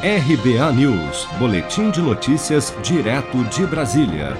RBA News, Boletim de Notícias, direto de Brasília.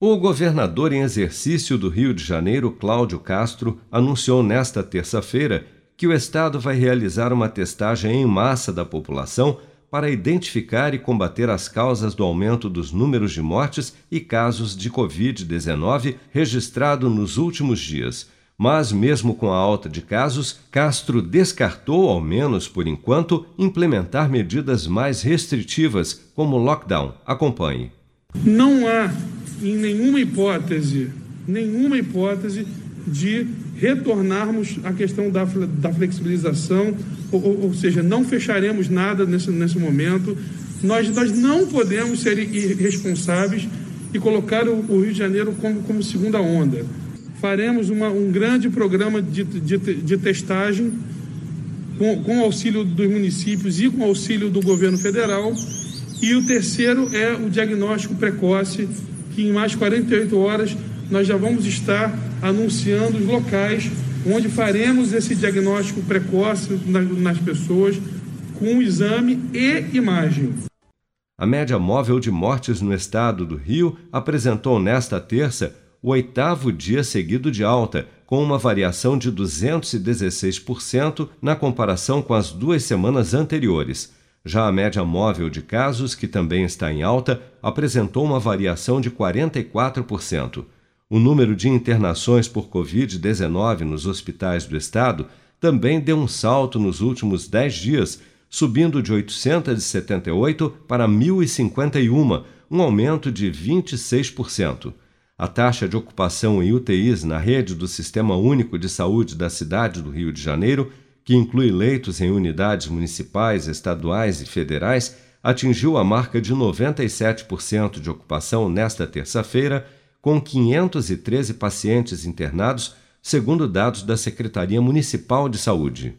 O governador em exercício do Rio de Janeiro, Cláudio Castro, anunciou nesta terça-feira que o Estado vai realizar uma testagem em massa da população para identificar e combater as causas do aumento dos números de mortes e casos de Covid-19 registrado nos últimos dias mas, mesmo com a alta de casos, Castro descartou, ao menos por enquanto, implementar medidas mais restritivas, como lockdown. Acompanhe. Não há, em nenhuma hipótese, nenhuma hipótese de retornarmos à questão da, da flexibilização, ou, ou, seja, não fecharemos nada nesse, nesse momento. Nós, nós não podemos ser irresponsáveis e colocar o, o Rio de Janeiro como, como segunda onda faremos uma, um grande programa de, de, de testagem com, com auxílio dos municípios e com auxílio do governo federal. E o terceiro é o diagnóstico precoce, que em mais 48 horas nós já vamos estar anunciando os locais onde faremos esse diagnóstico precoce nas, nas pessoas com exame e imagem. A média móvel de mortes no estado do Rio apresentou nesta terça o oitavo dia seguido de alta, com uma variação de 216% na comparação com as duas semanas anteriores. Já a média móvel de casos, que também está em alta, apresentou uma variação de 44%. O número de internações por Covid-19 nos hospitais do estado também deu um salto nos últimos 10 dias, subindo de 878 para 1.051, um aumento de 26%. A taxa de ocupação em UTIs na rede do Sistema Único de Saúde da cidade do Rio de Janeiro, que inclui leitos em unidades municipais, estaduais e federais, atingiu a marca de 97% de ocupação nesta terça-feira, com 513 pacientes internados, segundo dados da Secretaria Municipal de Saúde.